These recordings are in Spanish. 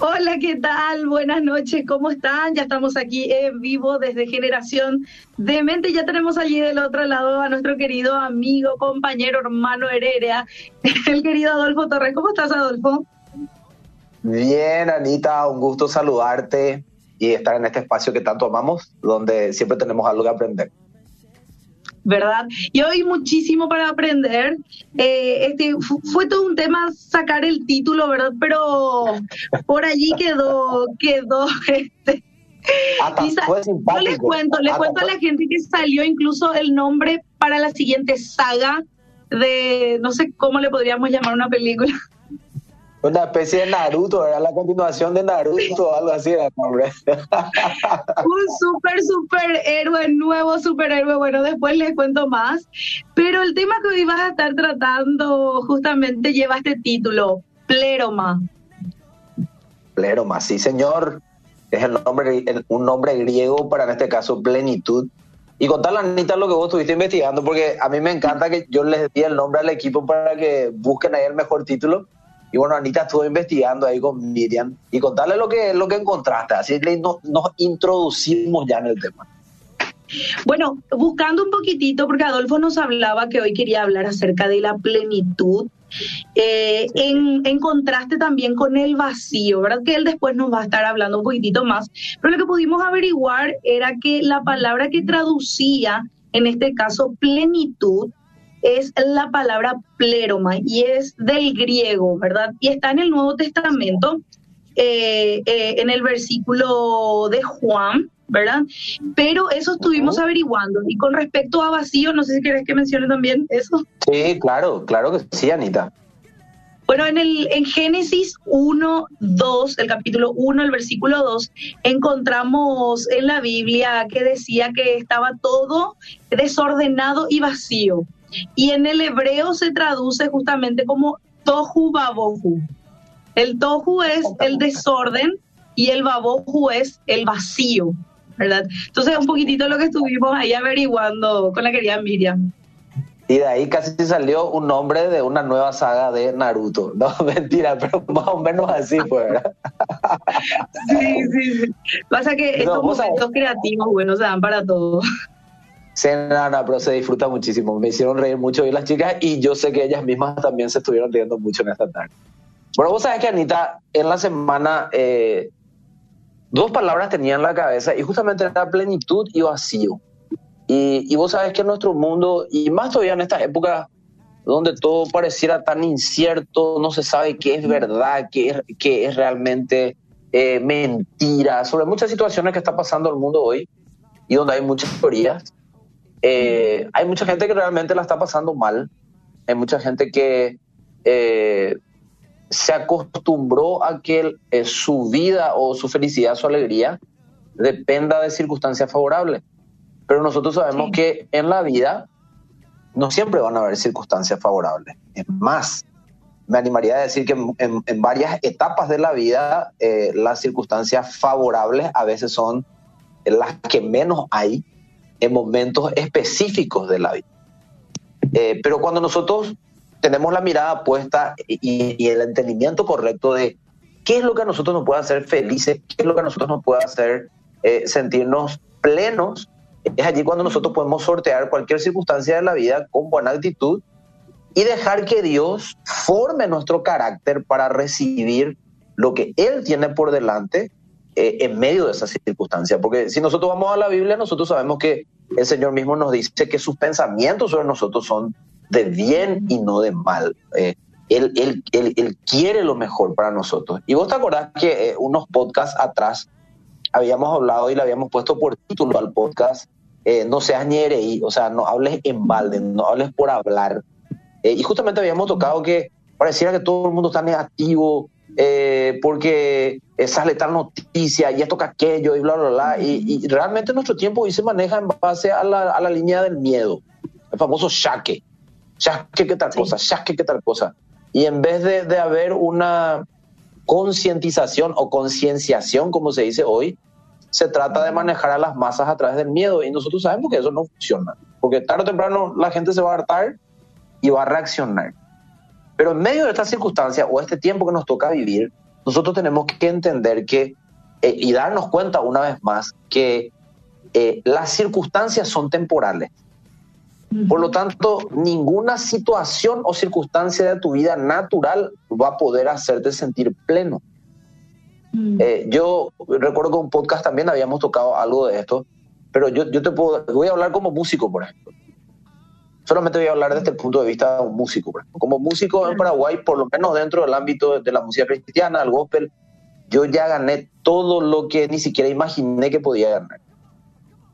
Hola, ¿qué tal? Buenas noches, ¿cómo están? Ya estamos aquí en vivo desde Generación de Mente. Ya tenemos allí del otro lado a nuestro querido amigo, compañero, hermano Heredia, el querido Adolfo Torres. ¿Cómo estás, Adolfo? Bien, Anita, un gusto saludarte y estar en este espacio que tanto amamos, donde siempre tenemos algo que aprender. ¿Verdad? Y hoy muchísimo para aprender. Eh, este, fue todo un tema sacar el título, ¿verdad? Pero por allí quedó, quedó este. Yo les cuento, les cuento a la gente que salió incluso el nombre para la siguiente saga de, no sé cómo le podríamos llamar una película. Una especie de Naruto, era la continuación de Naruto, algo así era nombre. Un súper, súper héroe, nuevo superhéroe. Bueno, después les cuento más. Pero el tema que hoy vas a estar tratando justamente lleva este título, Pleroma. Pleroma, sí, señor. Es el nombre, un nombre griego para en este caso plenitud. Y contarle, Anita, lo que vos estuviste investigando, porque a mí me encanta que yo les di el nombre al equipo para que busquen ahí el mejor título y bueno, Anita estuvo investigando ahí con Miriam y contarle lo que, lo que encontraste. Así que nos, introducimos ya en el tema. Bueno, buscando un poquitito, porque Adolfo nos hablaba que hoy quería hablar acerca de la plenitud, eh, en, contraste también con el vacío, ¿verdad? Que él después nos va a estar hablando un poquitito más. Pero lo que pudimos averiguar era que la palabra que traducía, en este caso, plenitud, es la palabra pleroma y es del griego, ¿verdad? Y está en el Nuevo Testamento, eh, eh, en el versículo de Juan, ¿verdad? Pero eso estuvimos averiguando. Y con respecto a vacío, no sé si quieres que mencione también eso. Sí, claro, claro que sí, Anita. Bueno, en, el, en Génesis 1, 2, el capítulo 1, el versículo 2, encontramos en la Biblia que decía que estaba todo desordenado y vacío. Y en el hebreo se traduce justamente como tohu babohu. El tohu es el desorden y el babohu es el vacío, ¿verdad? Entonces un poquitito lo que estuvimos ahí averiguando con la querida Miriam. Y de ahí casi salió un nombre de una nueva saga de Naruto. No, mentira, pero más o menos así fue, ¿verdad? Sí, sí, sí. Pasa que estos momentos creativos, bueno, se dan para todos. Sí, no, pero se disfruta muchísimo. Me hicieron reír mucho hoy las chicas y yo sé que ellas mismas también se estuvieron riendo mucho en esta tarde. Bueno, vos sabés que Anita, en la semana, eh, dos palabras tenía en la cabeza y justamente era plenitud y vacío. Y, vos sabés que en nuestro mundo, y más todavía en esta época donde todo pareciera tan incierto, no se sabe qué es verdad, qué es, qué es realmente eh, mentira, sobre muchas situaciones que está pasando el mundo hoy y donde hay muchas teorías. Eh, hay mucha gente que realmente la está pasando mal. Hay mucha gente que eh, se acostumbró a que eh, su vida o su felicidad, su alegría, dependa de circunstancias favorables. Pero nosotros sabemos que en la vida no siempre van a haber circunstancias favorables. Es más, me animaría a decir que en, varias etapas de la vida las circunstancias favorables a veces son las que menos hay en momentos específicos de la vida. Eh, pero cuando nosotros tenemos la mirada puesta y, el entendimiento correcto de qué es lo que a nosotros nos puede hacer felices, qué es lo que a nosotros nos puede hacer eh, sentirnos plenos, es allí cuando nosotros podemos sortear cualquier circunstancia de la vida con buena actitud y dejar que Dios forme nuestro carácter para recibir lo que Él tiene por delante eh, en medio de esas circunstancias. Porque si nosotros vamos a la Biblia, nosotros sabemos que el Señor mismo nos dice que sus pensamientos sobre nosotros son de bien y no de mal. Eh, él, él, él, quiere lo mejor para nosotros. Y vos te acordás que eh, unos podcasts atrás habíamos hablado y le habíamos puesto por título al podcast, no seas ñereí, o sea, no hables en balde, no hables por hablar. y justamente habíamos tocado que pareciera que todo el mundo está negativo, eh, porque sale tal noticia y esto que aquello y bla, bla, bla. Y, realmente nuestro tiempo hoy se maneja en base a la, a la línea del miedo, el famoso shaque. Shaque, ¿qué tal cosa? Shaque, ¿qué tal cosa? Y en vez de, de haber una concientización o concienciación, como se dice hoy, se trata de manejar a las masas a través del miedo. Y nosotros sabemos que eso no funciona, porque tarde o temprano la gente se va a hartar y va a reaccionar. Pero en medio de esta circunstancia o este tiempo que nos toca vivir, nosotros tenemos que entender que, eh, y darnos cuenta una vez más, que eh, las circunstancias son temporales. Por lo tanto, ninguna situación o circunstancia de tu vida natural va a poder hacerte sentir pleno. Eh, yo recuerdo que en un podcast también habíamos tocado algo de esto, pero yo, yo te puedo, voy a hablar como músico, por ejemplo. Solamente voy a hablar desde el punto de vista de un músico. Como músico en Paraguay, por lo menos dentro del ámbito de la música cristiana, el gospel, yo ya gané todo lo que ni siquiera imaginé que podía ganar.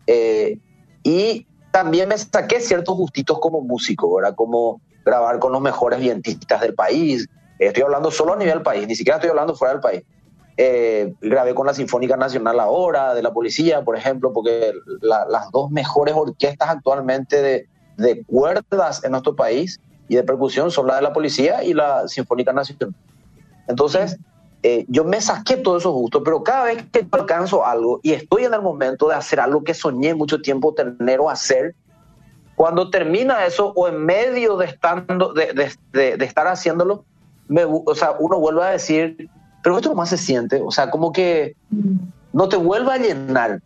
Eh, y también me saqué ciertos gustitos como músico, ¿verdad? Como grabar con los mejores vientistas del país. Estoy hablando solo a nivel país, ni siquiera estoy hablando fuera del país. Eh, grabé con la Sinfónica Nacional ahora, de la Policía, por ejemplo, porque las dos mejores orquestas actualmente de, de, cuerdas en nuestro país y de percusión son la de la Policía y la Sinfónica Nacional. Entonces, eh, yo me saqué todos esos gustos, pero cada vez que alcanzo algo y estoy en el momento de hacer algo que soñé mucho tiempo tener o hacer, cuando termina eso o en medio de, estando, de, de, de estar haciéndolo, me, o sea, uno vuelve a decir, pero esto más se siente, o sea, como que no te vuelve a llenar.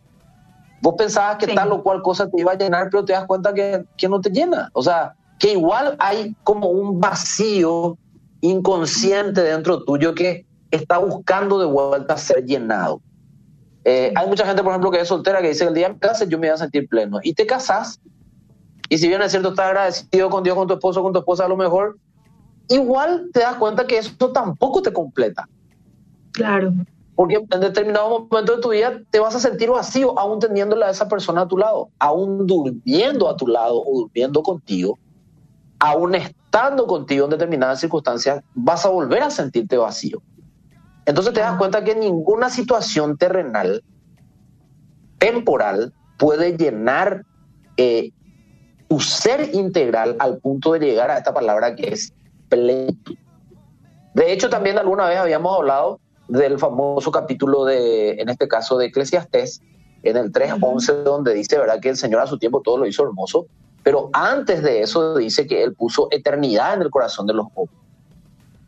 Vos pensabas que tal o cual cosa te iba a llenar, pero te das cuenta que, que no te llena. O sea, que igual hay como un vacío inconsciente dentro tuyo que está buscando de vuelta ser llenado. Eh, hay mucha gente, por ejemplo, que es soltera, que dice que el día que me case yo me voy a sentir pleno. Y te casas, y si bien es cierto, estás agradecido con Dios, con tu esposo, con tu esposa, a lo mejor, igual te das cuenta que eso tampoco te completa. Claro. Porque en determinado momento de tu vida te vas a sentir vacío, aún teniéndola a esa persona a tu lado, aún durmiendo a tu lado o durmiendo contigo, aún estando contigo en determinadas circunstancias, vas a volver a sentirte vacío. Entonces te das cuenta que ninguna situación terrenal, temporal, puede llenar eh, tu ser integral al punto de llegar a esta palabra que es plenitud. De hecho, también alguna vez habíamos hablado del famoso capítulo de, en este caso, de Eclesiastés, en el 3.11, donde dice, ¿verdad?, que el Señor a su tiempo todo lo hizo hermoso, pero antes de eso dice que Él puso eternidad en el corazón de los hombres.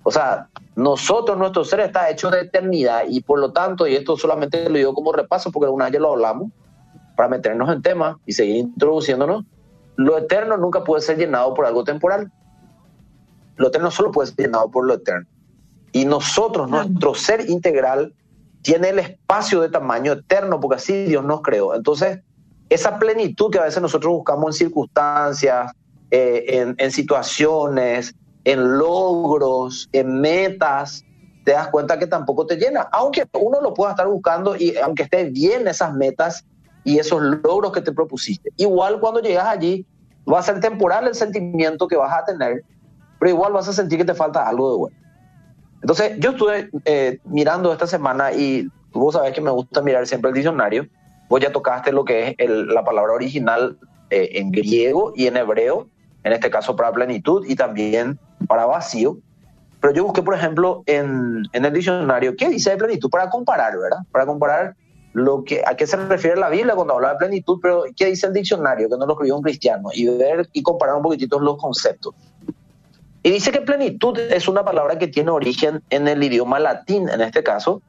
O sea, nosotros, nuestro ser está hecho de eternidad y por lo tanto, y esto solamente lo digo como repaso porque alguna vez ya lo hablamos, para meternos en tema y seguir introduciéndonos, lo eterno nunca puede ser llenado por algo temporal. Lo eterno solo puede ser llenado por lo eterno. Y nosotros, nuestro ser integral, tiene el espacio de tamaño eterno, porque así Dios nos creó. Entonces, esa plenitud que a veces nosotros buscamos en circunstancias, eh, en, en, situaciones, en logros, en metas, te das cuenta que tampoco te llena. Aunque uno lo pueda estar buscando y aunque esté bien esas metas y esos logros que te propusiste. Igual cuando llegas allí, va a ser temporal el sentimiento que vas a tener, pero igual vas a sentir que te falta algo de bueno. Entonces, yo estuve eh, mirando esta semana y vos sabés que me gusta mirar siempre el diccionario. Vos ya tocaste lo que es el, la palabra original eh, en griego y en hebreo, en este caso para plenitud y también para vacío. Pero yo busqué, por ejemplo, en, en el diccionario, ¿qué dice de plenitud? Para comparar, ¿verdad? Para comparar lo que, a qué se refiere la Biblia cuando habla de plenitud, pero qué dice el diccionario, que no lo escribió un cristiano, y ver y comparar un poquitito los conceptos. Y dice que plenitud es una palabra que tiene origen en el idioma latín, en este caso,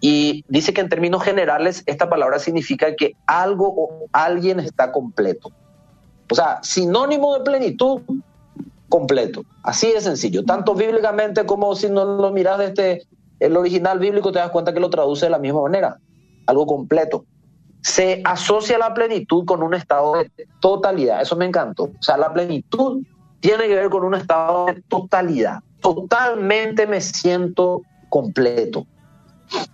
y dice que en términos generales esta palabra significa que algo o alguien está completo. O sea, sinónimo de plenitud, completo. Así de sencillo. Tanto bíblicamente como si no lo miras desde el original bíblico, te das cuenta que lo traduce de la misma manera. Algo completo. Se asocia la plenitud con un estado de totalidad. Eso me encantó. O sea, la plenitud tiene que ver con un estado de totalidad. Totalmente me siento completo.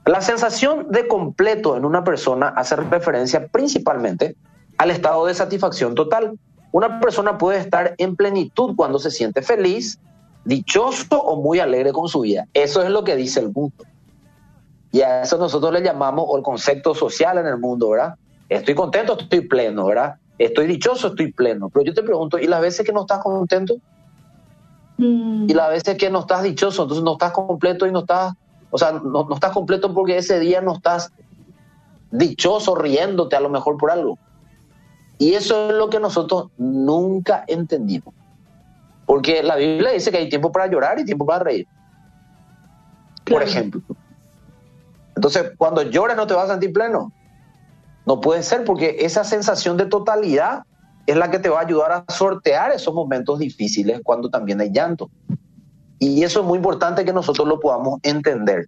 La sensación de completo en una persona hace referencia principalmente al estado de satisfacción total. Una persona puede estar en plenitud cuando se siente feliz, dichoso o muy alegre con su vida. Eso es lo que dice el mundo. Y a eso nosotros le llamamos el concepto social en el mundo, ¿verdad? Estoy contento, estoy pleno, ¿verdad? Estoy dichoso, estoy pleno. Pero yo te pregunto, ¿y las veces que no estás contento? Mm. Y las veces que no estás dichoso, entonces no estás completo y no estás, o sea, no, no estás completo porque ese día no estás dichoso, riéndote a lo mejor por algo. Y eso es lo que nosotros nunca entendimos. Porque la Biblia dice que hay tiempo para llorar y tiempo para reír. Por ejemplo. Entonces, cuando llores no te vas a sentir pleno. No puede ser porque esa sensación de totalidad es la que te va a ayudar a sortear esos momentos difíciles cuando también hay llanto. Y eso es muy importante que nosotros lo podamos entender.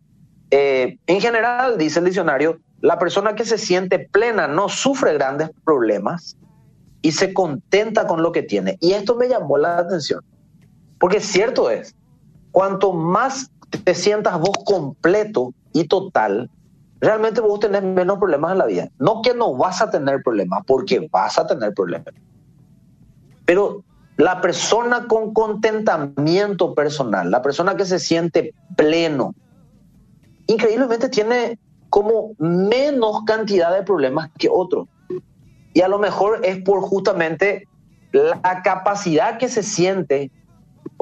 Eh, en general, dice el diccionario, la persona que se siente plena no sufre grandes problemas y se contenta con lo que tiene. Y esto me llamó la atención, porque cierto es, cuanto más te sientas vos completo y total, realmente vos tenés menos problemas en la vida. No que no vas a tener problemas, porque vas a tener problemas. Pero la persona con contentamiento personal, la persona que se siente pleno, increíblemente tiene como menos cantidad de problemas que otros. Y a lo mejor es por justamente la capacidad que se siente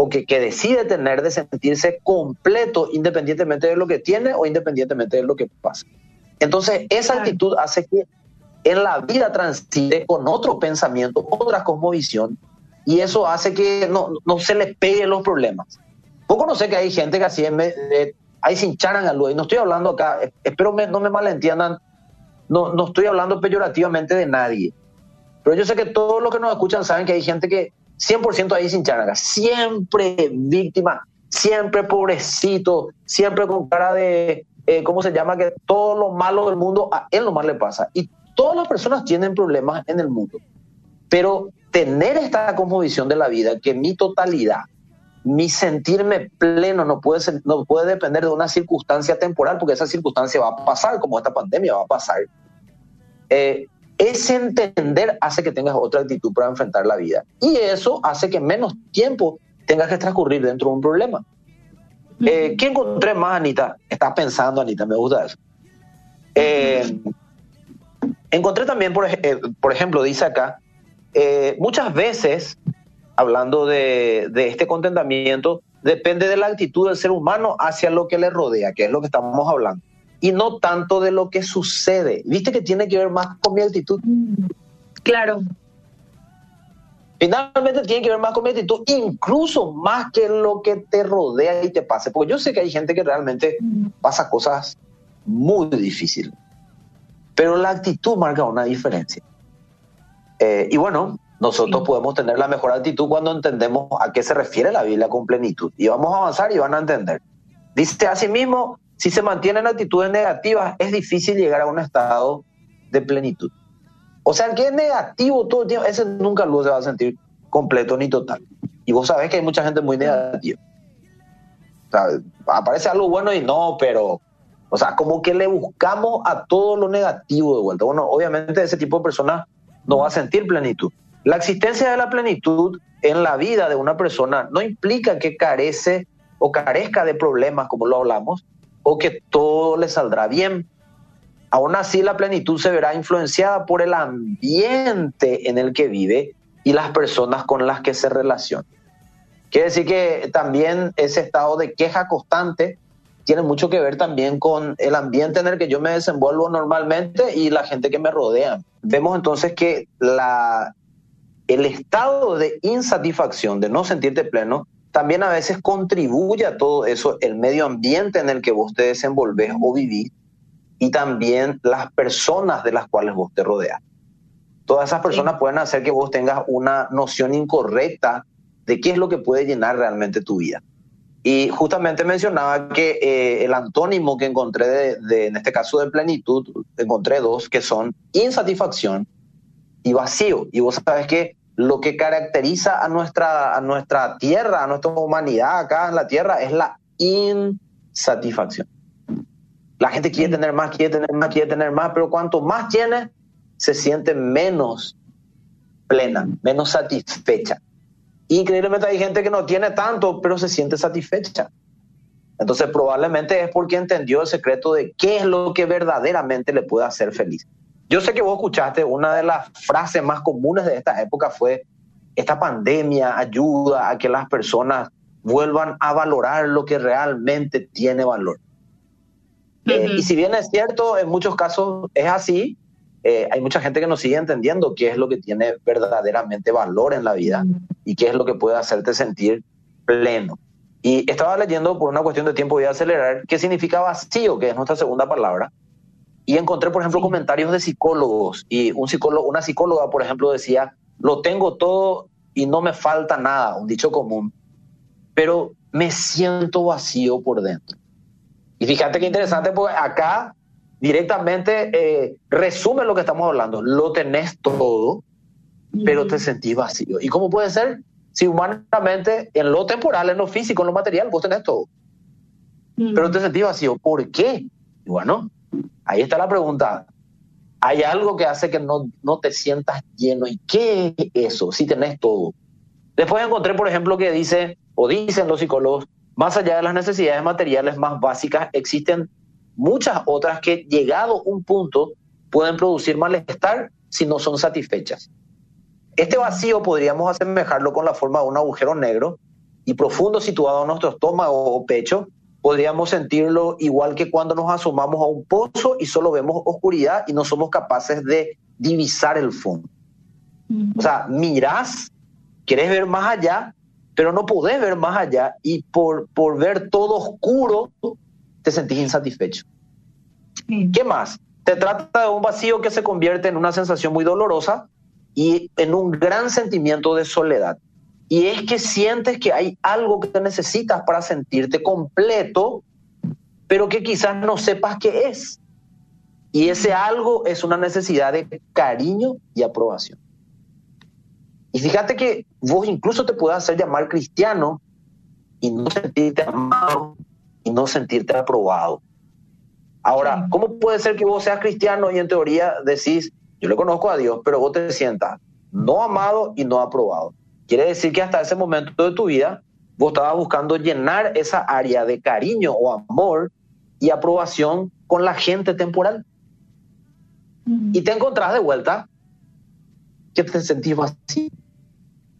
o que, que, decide tener de sentirse completo independientemente de lo que tiene o independientemente de lo que pasa. Entonces, esa actitud hace que en la vida transite con otro pensamiento, otra cosmovisión, y eso hace que no, no se les pegue los problemas. Poco no sé que hay gente que así eh, ahí se hincharan a luz, y no estoy hablando acá, espero no me malentiendan, no, no estoy hablando peyorativamente de nadie, pero yo sé que todos los que nos escuchan saben que hay gente que 100% ahí sin charanga, siempre víctima, siempre pobrecito, siempre con cara de, eh, ¿cómo se llama? Que todo lo malo del mundo a él nomás le pasa. Y todas las personas tienen problemas en el mundo. Pero tener esta cosmovisión de la vida, que mi totalidad, mi sentirme pleno no puede, no puede depender de una circunstancia temporal, porque esa circunstancia va a pasar, como esta pandemia va a pasar. Eh, ese entender hace que tengas otra actitud para enfrentar la vida. Y eso hace que menos tiempo tengas que transcurrir dentro de un problema. Eh, ¿Qué encontré más, Anita? Estás pensando, Anita, me gusta eso. Eh, encontré también, por, eh, por, ejemplo, dice acá, muchas veces, hablando de, de este contentamiento, depende de la actitud del ser humano hacia lo que le rodea, que es lo que estamos hablando y no tanto de lo que sucede. ¿Viste que tiene que ver más con mi actitud? Claro. Finalmente tiene que ver más con mi actitud, incluso más que lo que te rodea y te pase. Porque yo sé que hay gente que realmente pasa cosas muy difíciles. Pero la actitud marca una diferencia. Eh, y bueno, nosotros podemos tener la mejor actitud cuando entendemos a qué se refiere la Biblia con plenitud. Y vamos a avanzar y van a entender. Dice asimismo, si se mantienen actitudes negativas, es difícil llegar a un estado de plenitud. O sea, el que es negativo todo el tiempo, ese nunca luego se va a sentir completo ni total. Y vos sabés que hay mucha gente muy negativa. O sea, aparece algo bueno y no, pero, o sea, como que le buscamos a todo lo negativo de vuelta. Bueno, obviamente ese tipo de personas no va a sentir plenitud. La existencia de la plenitud en la vida de una persona no implica que carece o carezca de problemas, como lo hablamos, o que todo le saldrá bien. Aún así, la plenitud se verá influenciada por el ambiente en el que vive y las personas con las que se relaciona. Quiere decir que también ese estado de queja constante tiene mucho que ver también con el ambiente en el que yo me desenvuelvo normalmente y la gente que me rodea. Vemos entonces que la, el estado de insatisfacción, de no sentirte pleno, también a veces contribuye a todo eso el medio ambiente en el que vos te desenvolves o vivís y también las personas de las cuales vos te rodeas. Todas esas personas pueden hacer que vos tengas una noción incorrecta de qué es lo que puede llenar realmente tu vida. Y justamente mencionaba que eh, el antónimo que encontré de, en este caso de plenitud, encontré dos que son insatisfacción y vacío. Y vos sabes que lo que caracteriza a nuestra, a nuestra tierra, a nuestra humanidad acá en la tierra, es la insatisfacción. La gente quiere tener más, quiere tener más, quiere tener más, pero cuanto más tiene, se siente menos plena, menos satisfecha. Increíblemente hay gente que no tiene tanto, pero se siente satisfecha. Entonces probablemente es porque entendió el secreto de qué es lo que verdaderamente le puede hacer feliz. Yo sé que vos escuchaste, una de las frases más comunes de esta época fue, esta pandemia ayuda a que las personas vuelvan a valorar lo que realmente tiene valor. Eh, y si bien es cierto, en muchos casos es así, eh, hay mucha gente que no sigue entendiendo qué es lo que tiene verdaderamente valor en la vida y qué es lo que puede hacerte sentir pleno. Y estaba leyendo por una cuestión de tiempo, voy a acelerar, qué significa vacío, que es nuestra segunda palabra. Y encontré, por ejemplo, comentarios de psicólogos. Y un psicólogo, una psicóloga, por ejemplo, decía, lo tengo todo y no me falta nada, un dicho común. Pero me siento vacío por dentro. Y fíjate qué interesante, porque acá directamente eh, resume lo que estamos hablando. Lo tenés todo, pero te sentís vacío. ¿Y cómo puede ser? Si humanamente, en lo temporal, en lo físico, en lo material, vos tenés todo. Pero te sentís vacío. ¿Por qué? Y bueno, ahí está la pregunta. Hay algo que hace que no, no te sientas lleno. ¿Y qué es eso? Si tenés todo. Después encontré, por ejemplo, que dice, o dicen los psicólogos, más allá de las necesidades materiales más básicas, existen muchas otras que, llegado un punto, pueden producir malestar si no son satisfechas. Este vacío podríamos asemejarlo con la forma de un agujero negro y profundo situado en nuestro estómago o pecho. Podríamos sentirlo igual que cuando nos asomamos a un pozo y solo vemos oscuridad y no somos capaces de divisar el fondo. O sea, mirás, querés ver más allá, pero no podés ver más allá y por, por ver todo oscuro te sentís insatisfecho. ¿Qué más? Te trata de un vacío que se convierte en una sensación muy dolorosa y en un gran sentimiento de soledad. Y es que sientes que hay algo que necesitas para sentirte completo, pero que quizás no sepas qué es. Y ese algo es una necesidad de cariño y aprobación. Y fíjate que vos incluso te puedes hacer llamar cristiano y no sentirte amado y no sentirte aprobado. Ahora, ¿cómo puede ser que vos seas cristiano y en teoría decís, yo le conozco a Dios, pero vos te sientas no amado y no aprobado. Quiere decir que hasta ese momento de tu vida vos estabas buscando llenar esa área de cariño o amor y aprobación con la gente temporal. Y te encontrás de vuelta que te sentís vacío.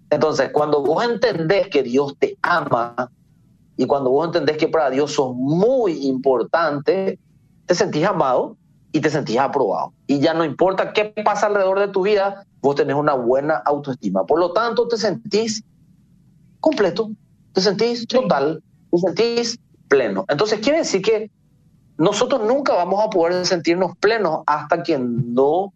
Entonces, cuando vos entendés que Dios te ama y cuando vos entendés que para Dios sos muy importante, te sentís amado y te sentís aprobado. Y ya no importa qué pasa alrededor de tu vida, vos tenés una buena autoestima. Por lo tanto, te sentís completo, te sentís total, te sentís pleno. Entonces, quiere decir que nosotros nunca vamos a poder sentirnos plenos hasta que no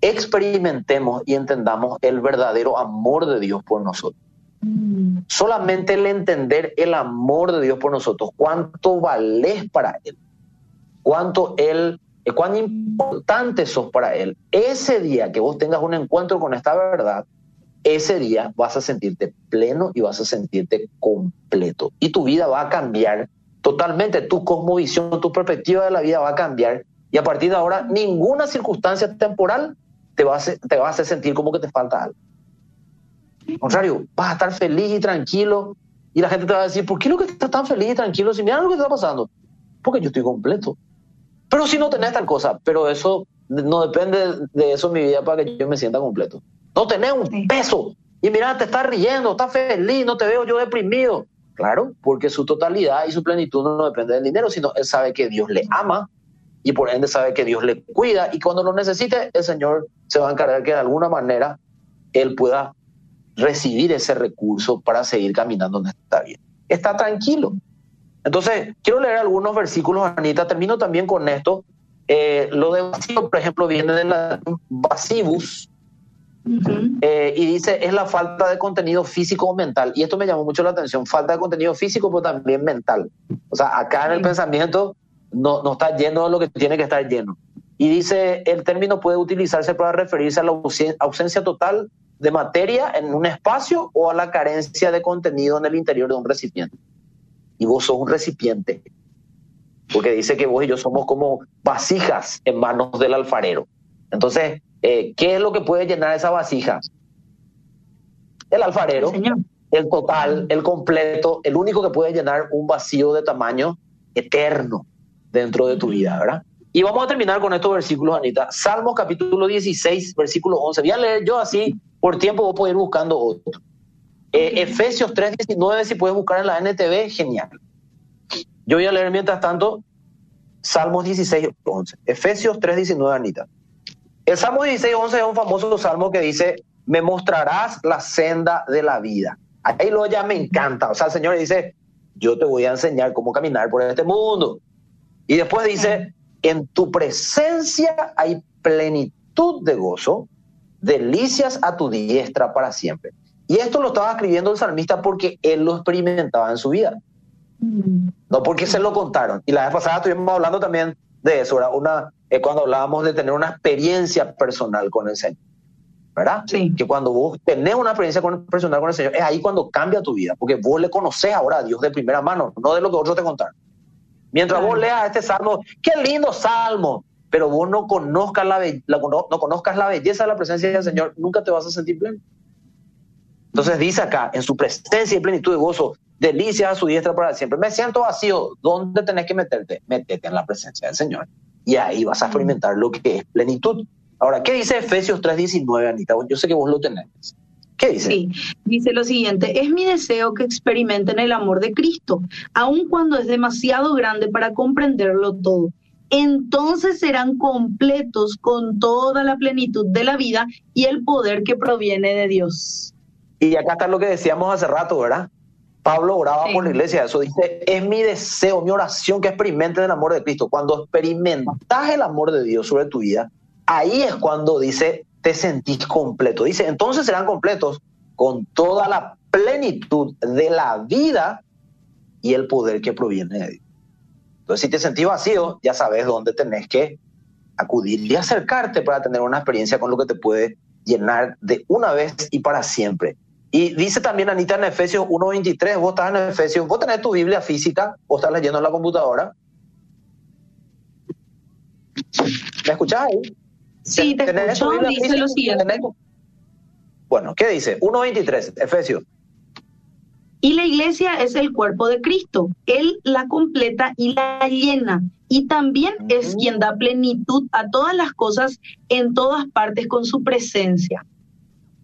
experimentemos y entendamos el verdadero amor de Dios por nosotros. Mm. Solamente el entender el amor de Dios por nosotros, cuánto vales para Él, cuánto Él, eh, cuán importante sos para Él. Ese día que vos tengas un encuentro con esta verdad, ese día vas a sentirte pleno y vas a sentirte completo. Y tu vida va a cambiar totalmente, tu cosmovisión, tu perspectiva de la vida va a cambiar. Y a partir de ahora, ninguna circunstancia temporal te va a hacer, te va a hacer sentir como que te falta algo. Al contrario, vas a estar feliz y tranquilo. Y la gente te va a decir, ¿por qué lo que estás tan feliz y tranquilo si mira lo que está pasando? Porque yo estoy completo. Pero si no tenés tal cosa, pero eso no depende de eso en mi vida para que yo me sienta completo. No tenés un peso. Y mira, te estás riendo, estás feliz, no te veo yo deprimido. Claro, porque su totalidad y su plenitud no depende del dinero, sino él sabe que Dios le ama y por ende sabe que Dios le cuida y cuando lo necesite, el Señor se va a encargar que de alguna manera él pueda recibir ese recurso para seguir caminando en esta vida. Está tranquilo, entonces, quiero leer algunos versículos, Anita. Termino también con esto. Eh, lo de vacío, por ejemplo, viene de la vacibus, eh, y dice, es la falta de contenido físico o mental. Y esto me llamó mucho la atención, falta de contenido físico, pero también mental. O sea, acá en el pensamiento no, no está lleno de lo que tiene que estar lleno. Y dice, el término puede utilizarse para referirse a la ausencia total de materia en un espacio o a la carencia de contenido en el interior de un recipiente y vos sos un recipiente. Porque dice que vos y yo somos como vasijas en manos del alfarero. Entonces, eh, ¿qué es lo que puede llenar esa vasija? El alfarero, el total, el completo, el único que puede llenar un vacío de tamaño eterno dentro de tu vida, ¿verdad? Y vamos a terminar con estos versículos, Anita. Salmos capítulo 16, versículo 11. Voy a leer yo así, por tiempo vos podés ir buscando otro. Eh, Efesios 3.19, si puedes buscar en la NTV, genial. Yo voy a leer mientras tanto Salmos 16.11. Efesios 3.19, Anita. El Salmo 16.11 es un famoso salmo que dice, me mostrarás la senda de la vida. Ahí lo ya me encanta. O sea, el Señor dice, yo te voy a enseñar cómo caminar por este mundo. Y después dice, en tu presencia hay plenitud de gozo, delicias a tu diestra para siempre. Y esto lo estaba escribiendo el salmista porque él lo experimentaba en su vida. Mm. No porque se lo contaron. Y la vez pasada estuvimos hablando también de eso, era una, eh, cuando hablábamos de tener una experiencia personal con el Señor. ¿Verdad? Sí. Que cuando vos tenés una experiencia personal con el Señor, es ahí cuando cambia tu vida, porque vos le conocés ahora a Dios de primera mano, no de lo que otros te contaron. Mientras vos leas este salmo, qué lindo salmo, pero vos no conozcas la, no conozcas la belleza de la presencia del Señor, nunca te vas a sentir pleno. Entonces dice acá, en su presencia y plenitud de gozo, delicias a su diestra para siempre. Me siento vacío, ¿dónde tenés que meterte? Métete en la presencia del Señor. Y ahí vas a experimentar lo que es plenitud. Ahora, ¿qué dice Efesios 3:19, Anita? Yo sé que vos lo tenés. ¿Qué dice? Sí, dice lo siguiente, es mi deseo que experimenten el amor de Cristo, aun cuando es demasiado grande para comprenderlo todo. Entonces serán completos con toda la plenitud de la vida y el poder que proviene de Dios. Y acá está lo que decíamos hace rato, ¿verdad? Pablo oraba por la iglesia, eso dice, es mi deseo, mi oración que experimenten el amor de Cristo. Cuando experimentas el amor de Dios sobre tu vida, ahí es cuando dice, te sentís completo. Dice, entonces serán completos con toda la plenitud de la vida y el poder que proviene de Dios. Entonces, si te sentís vacío, ya sabes dónde tenés que acudir y acercarte para tener una experiencia con lo que te puede llenar de una vez y para siempre. Y dice también Anita en Efesios 1.23, vos estás en Efesios, vos tenés tu Biblia física o estás leyendo en la computadora. ¿Me escuchás ahí? Sí, te escucho, dice lo siguiente. Bueno, ¿qué dice? 1.23, Efesios. Y la iglesia es el cuerpo de Cristo. Él la completa y la llena. Y también es quien da plenitud a todas las cosas en todas partes con su presencia.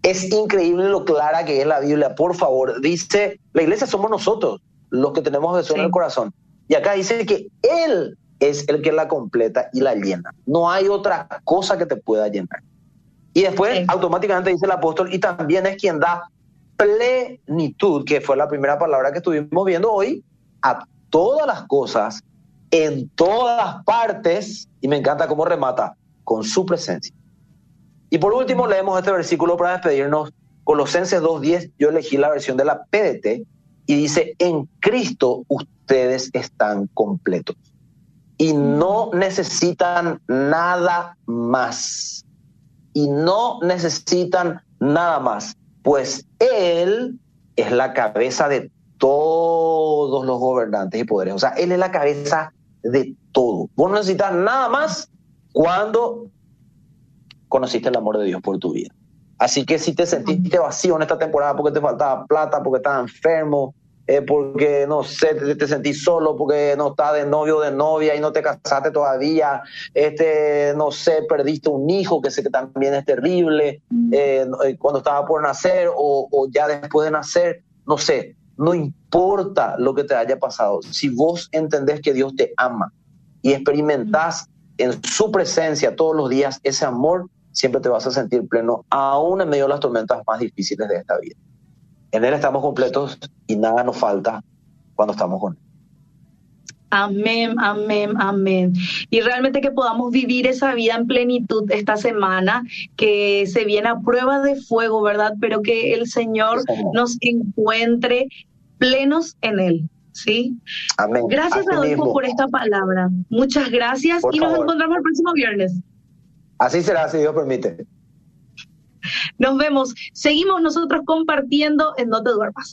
Es increíble lo clara que es la Biblia. Por favor, dice, la iglesia somos nosotros, los que tenemos Jesús en el corazón. Y acá dice que Él es el que la completa y la llena. No hay otra cosa que te pueda llenar. Y después automáticamente dice el apóstol, y también es quien da plenitud, que fue la primera palabra que estuvimos viendo hoy, a todas las cosas, en todas partes, y me encanta cómo remata, con su presencia. Y por último, leemos este versículo para despedirnos. Colosenses 2.10, yo elegí la versión de la PDT y dice, en Cristo ustedes están completos y no necesitan nada más. Y no necesitan nada más, pues Él es la cabeza de todos los gobernantes y poderes. O sea, Él es la cabeza de todo. Vos no necesitas nada más cuando conociste el amor de Dios por tu vida. Así que si te sentiste vacío en esta temporada porque te faltaba plata, porque estabas enfermo, eh, porque no sé, te, sentís solo, porque no estás de novio o de novia y no te casaste todavía, este, no sé, perdiste un hijo que sé que también es terrible, eh, eh, cuando estaba por nacer o, o ya después de nacer, no sé, no importa lo que te haya pasado, si vos entendés que Dios te ama y experimentás en su presencia todos los días ese amor, siempre te vas a sentir pleno, aún en medio de las tormentas más difíciles de esta vida. En Él estamos completos y nada nos falta cuando estamos con Él. Amén, amén, amén. Y realmente que podamos vivir esa vida en plenitud esta semana, que se viene a prueba de fuego, ¿verdad? Pero que el Señor nos encuentre plenos en Él. ¿Sí? Amén. Gracias, Adolfo, por esta palabra. Muchas gracias y nos encontramos el próximo viernes. Así será, si Dios permite. Nos vemos. Seguimos nosotros compartiendo en No te duermas.